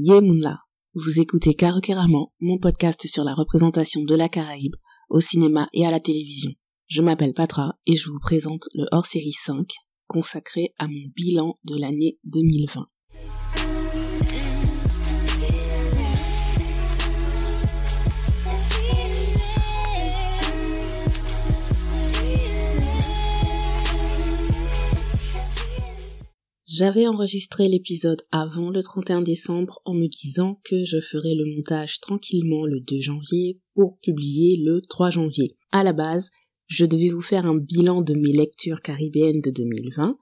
Yemunla. Vous écoutez Karokéraman, mon podcast sur la représentation de la Caraïbe au cinéma et à la télévision. Je m'appelle Patra et je vous présente le hors-série 5 consacré à mon bilan de l'année 2020. J'avais enregistré l'épisode avant le 31 décembre en me disant que je ferais le montage tranquillement le 2 janvier pour publier le 3 janvier. À la base, je devais vous faire un bilan de mes lectures caribéennes de 2020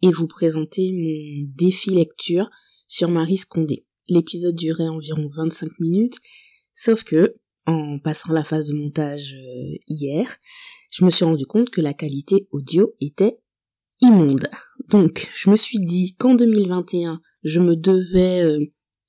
et vous présenter mon défi lecture sur Marie Scondé. L'épisode durait environ 25 minutes, sauf que, en passant la phase de montage euh, hier, je me suis rendu compte que la qualité audio était immonde. Donc, je me suis dit qu'en 2021, je me devais euh,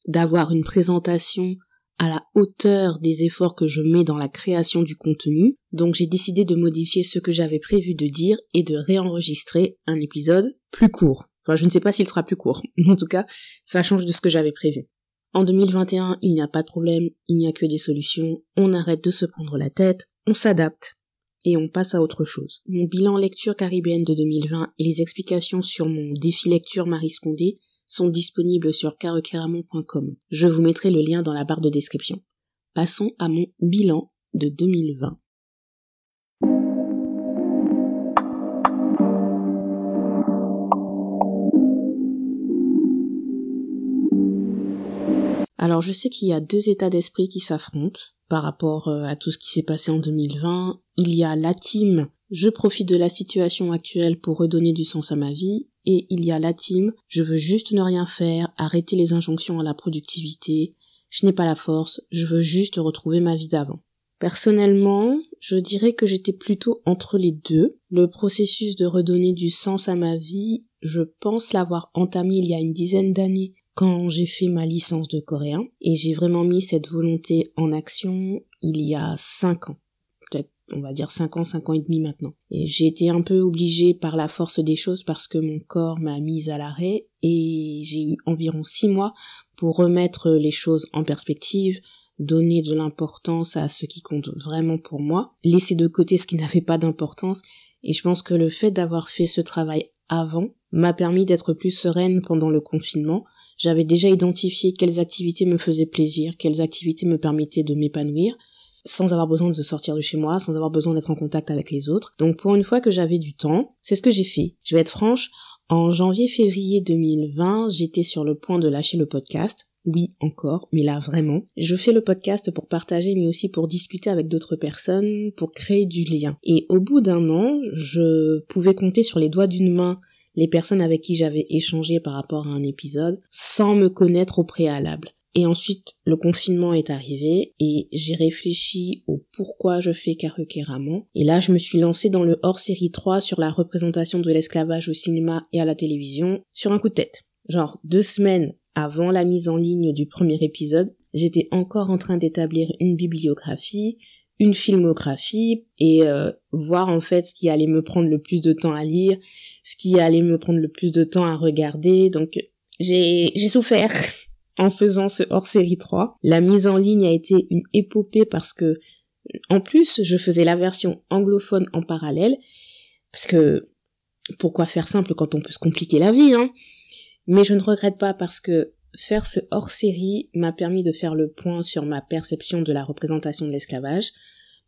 d'avoir une présentation à la hauteur des efforts que je mets dans la création du contenu. Donc j'ai décidé de modifier ce que j'avais prévu de dire et de réenregistrer un épisode plus court. Enfin, je ne sais pas s'il sera plus court, mais en tout cas, ça change de ce que j'avais prévu. En 2021, il n'y a pas de problème, il n'y a que des solutions, on arrête de se prendre la tête, on s'adapte et on passe à autre chose. Mon bilan lecture caribéenne de 2020 et les explications sur mon défi lecture Marie Scondé sont disponibles sur carecaramon.com. Je vous mettrai le lien dans la barre de description. Passons à mon bilan de 2020. Alors je sais qu'il y a deux états d'esprit qui s'affrontent par rapport euh, à tout ce qui s'est passé en 2020. Il y a la team, je profite de la situation actuelle pour redonner du sens à ma vie, et il y a la team, je veux juste ne rien faire, arrêter les injonctions à la productivité, je n'ai pas la force, je veux juste retrouver ma vie d'avant. Personnellement, je dirais que j'étais plutôt entre les deux. Le processus de redonner du sens à ma vie, je pense l'avoir entamé il y a une dizaine d'années quand j'ai fait ma licence de coréen et j'ai vraiment mis cette volonté en action il y a cinq ans. Peut-être, on va dire cinq ans, cinq ans et demi maintenant. Et j'ai été un peu obligée par la force des choses parce que mon corps m'a mise à l'arrêt et j'ai eu environ six mois pour remettre les choses en perspective, donner de l'importance à ce qui compte vraiment pour moi, laisser de côté ce qui n'avait pas d'importance et je pense que le fait d'avoir fait ce travail avant m'a permis d'être plus sereine pendant le confinement, j'avais déjà identifié quelles activités me faisaient plaisir, quelles activités me permettaient de m'épanouir, sans avoir besoin de sortir de chez moi, sans avoir besoin d'être en contact avec les autres. Donc pour une fois que j'avais du temps, c'est ce que j'ai fait. Je vais être franche, en janvier-février 2020, j'étais sur le point de lâcher le podcast. Oui, encore, mais là vraiment. Je fais le podcast pour partager, mais aussi pour discuter avec d'autres personnes, pour créer du lien. Et au bout d'un an, je pouvais compter sur les doigts d'une main les personnes avec qui j'avais échangé par rapport à un épisode sans me connaître au préalable. Et ensuite, le confinement est arrivé et j'ai réfléchi au pourquoi je fais Karukéraman. Et là, je me suis lancée dans le hors-série 3 sur la représentation de l'esclavage au cinéma et à la télévision sur un coup de tête. Genre deux semaines avant la mise en ligne du premier épisode, j'étais encore en train d'établir une bibliographie, une filmographie et euh, voir en fait ce qui allait me prendre le plus de temps à lire, ce qui allait me prendre le plus de temps à regarder. Donc j'ai souffert en faisant ce hors-série 3. La mise en ligne a été une épopée parce que en plus, je faisais la version anglophone en parallèle parce que pourquoi faire simple quand on peut se compliquer la vie hein? Mais je ne regrette pas parce que faire ce hors-série m'a permis de faire le point sur ma perception de la représentation de l'esclavage,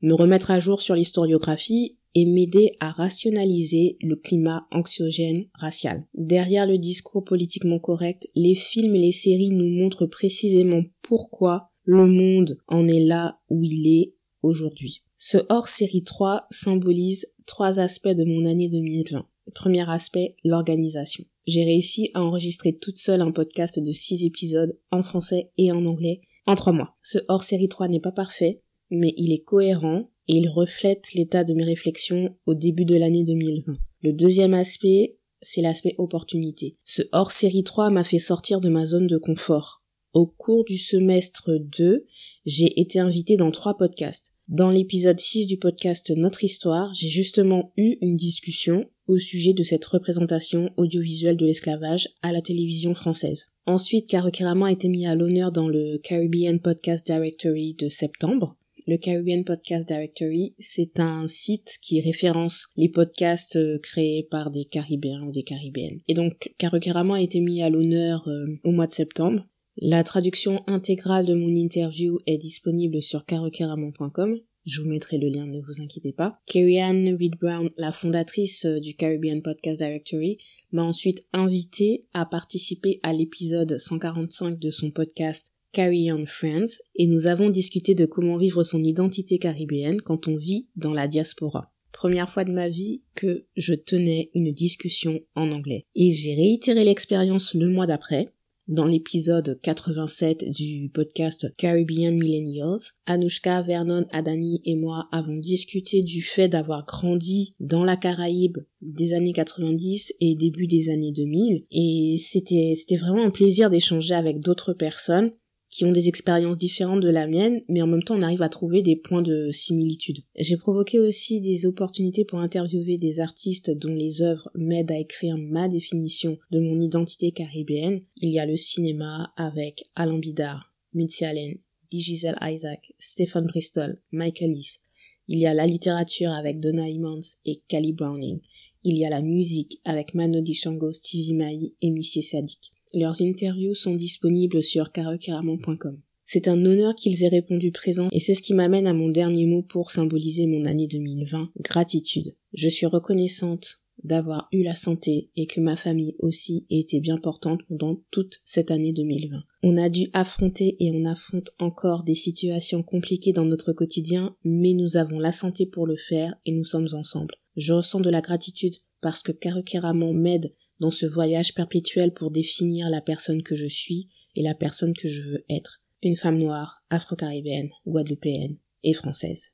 me remettre à jour sur l'historiographie et m'aider à rationaliser le climat anxiogène racial. Derrière le discours politiquement correct, les films et les séries nous montrent précisément pourquoi le monde en est là où il est aujourd'hui. Ce hors-série 3 symbolise trois aspects de mon année 2020. Premier aspect, l'organisation. J'ai réussi à enregistrer toute seule un podcast de six épisodes en français et en anglais en trois mois. Ce hors-série 3 n'est pas parfait, mais il est cohérent et il reflète l'état de mes réflexions au début de l'année 2020. Le deuxième aspect, c'est l'aspect opportunité. Ce hors-série 3 m'a fait sortir de ma zone de confort. Au cours du semestre 2, j'ai été invitée dans trois podcasts. Dans l'épisode 6 du podcast Notre Histoire, j'ai justement eu une discussion au sujet de cette représentation audiovisuelle de l'esclavage à la télévision française. Ensuite, Karukirama a été mis à l'honneur dans le Caribbean Podcast Directory de septembre. Le Caribbean Podcast Directory, c'est un site qui référence les podcasts euh, créés par des Caribéens ou des Caribéennes. Et donc, Karukirama a été mis à l'honneur euh, au mois de septembre. La traduction intégrale de mon interview est disponible sur karukirama.com. Je vous mettrai le lien, ne vous inquiétez pas. Carrie Ann Reed Brown, la fondatrice euh, du Caribbean Podcast Directory, m'a ensuite invité à participer à l'épisode 145 de son podcast Carry On Friends et nous avons discuté de comment vivre son identité caribéenne quand on vit dans la diaspora. Première fois de ma vie que je tenais une discussion en anglais. Et j'ai réitéré l'expérience le mois d'après dans l'épisode 87 du podcast Caribbean Millennials, Anushka, Vernon, Adani et moi avons discuté du fait d'avoir grandi dans la Caraïbe des années 90 et début des années 2000 et c'était c'était vraiment un plaisir d'échanger avec d'autres personnes qui ont des expériences différentes de la mienne, mais en même temps on arrive à trouver des points de similitude. J'ai provoqué aussi des opportunités pour interviewer des artistes dont les œuvres m'aident à écrire ma définition de mon identité caribéenne. Il y a le cinéma avec Alain Bidard, Mitzi Allen, Giselle Isaac, Stephen Bristol, Michael Lees. Il y a la littérature avec Donna Emmons et Callie Browning. Il y a la musique avec Mano Shango, Stevie Mai et Missy Sadik. Leurs interviews sont disponibles sur carocaramon.com. C'est un honneur qu'ils aient répondu présent et c'est ce qui m'amène à mon dernier mot pour symboliser mon année 2020, gratitude. Je suis reconnaissante d'avoir eu la santé et que ma famille aussi ait été bien portante pendant toute cette année 2020. On a dû affronter et on affronte encore des situations compliquées dans notre quotidien, mais nous avons la santé pour le faire et nous sommes ensemble. Je ressens de la gratitude parce que Carocaramon m'aide dans ce voyage perpétuel pour définir la personne que je suis et la personne que je veux être. Une femme noire, afro-caribéenne, guadeloupéenne et française.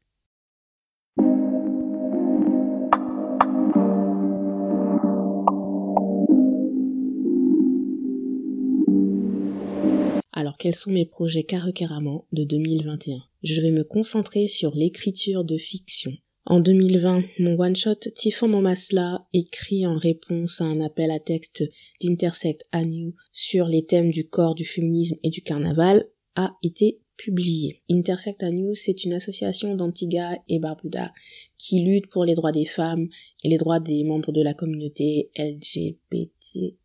Alors quels sont mes projets carrément de 2021 Je vais me concentrer sur l'écriture de fiction, en 2020, mon one-shot Tifon Momasla, écrit en réponse à un appel à texte d'Intersect New sur les thèmes du corps, du féminisme et du carnaval, a été publié. Intersect New, c'est une association d'Antigua et Barbuda qui lutte pour les droits des femmes et les droits des membres de la communauté LGBTQA+.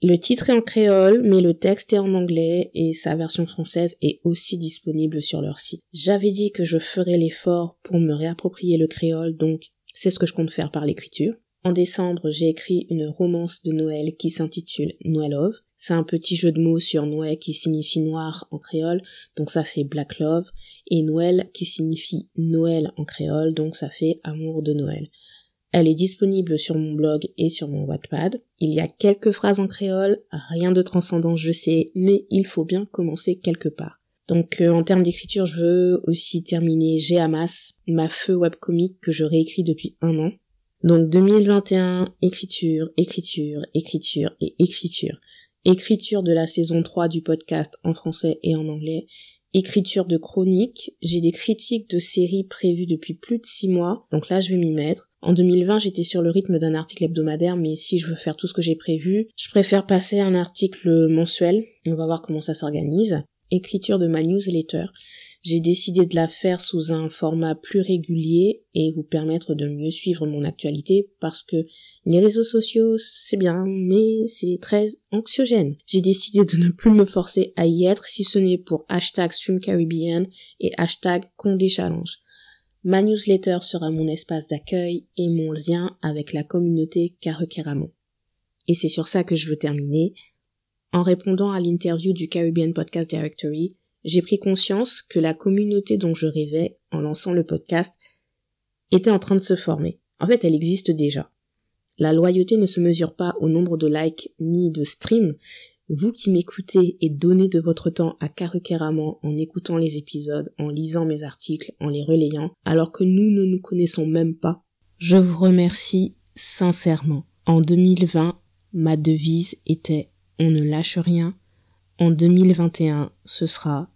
Le titre est en créole, mais le texte est en anglais et sa version française est aussi disponible sur leur site. J'avais dit que je ferais l'effort pour me réapproprier le créole, donc c'est ce que je compte faire par l'écriture. En décembre, j'ai écrit une romance de Noël qui s'intitule Noël Love. C'est un petit jeu de mots sur Noël qui signifie noir en créole, donc ça fait Black Love, et Noël qui signifie Noël en créole, donc ça fait amour de Noël. Elle est disponible sur mon blog et sur mon Wattpad. Il y a quelques phrases en créole, rien de transcendant je sais, mais il faut bien commencer quelque part. Donc euh, en termes d'écriture, je veux aussi terminer J'ai ma feu webcomic que je réécris depuis un an. Donc 2021, écriture, écriture, écriture et écriture. Écriture de la saison 3 du podcast en français et en anglais. Écriture de chronique. J'ai des critiques de séries prévues depuis plus de 6 mois, donc là je vais m'y mettre. En 2020, j'étais sur le rythme d'un article hebdomadaire, mais si je veux faire tout ce que j'ai prévu, je préfère passer un article mensuel. On va voir comment ça s'organise. Écriture de ma newsletter. J'ai décidé de la faire sous un format plus régulier et vous permettre de mieux suivre mon actualité parce que les réseaux sociaux, c'est bien, mais c'est très anxiogène. J'ai décidé de ne plus me forcer à y être si ce n'est pour hashtag StreamCaribbean et hashtag Condé Challenge. Ma newsletter sera mon espace d'accueil et mon lien avec la communauté Karukeramon. Et c'est sur ça que je veux terminer. En répondant à l'interview du Caribbean Podcast Directory, j'ai pris conscience que la communauté dont je rêvais en lançant le podcast était en train de se former. En fait, elle existe déjà. La loyauté ne se mesure pas au nombre de likes ni de streams, vous qui m'écoutez et donnez de votre temps à Karukeramon en écoutant les épisodes, en lisant mes articles, en les relayant, alors que nous ne nous connaissons même pas, je vous remercie sincèrement. En 2020, ma devise était on ne lâche rien. En 2021, ce sera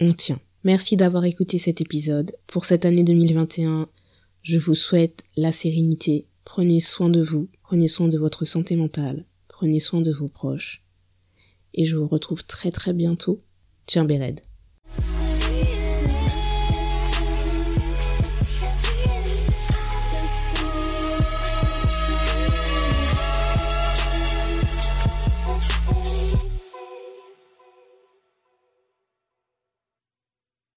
on tient. Merci d'avoir écouté cet épisode. Pour cette année 2021, je vous souhaite la sérénité. Prenez soin de vous, prenez soin de votre santé mentale prenez soin de vos proches. Et je vous retrouve très très bientôt. Tiens Béred.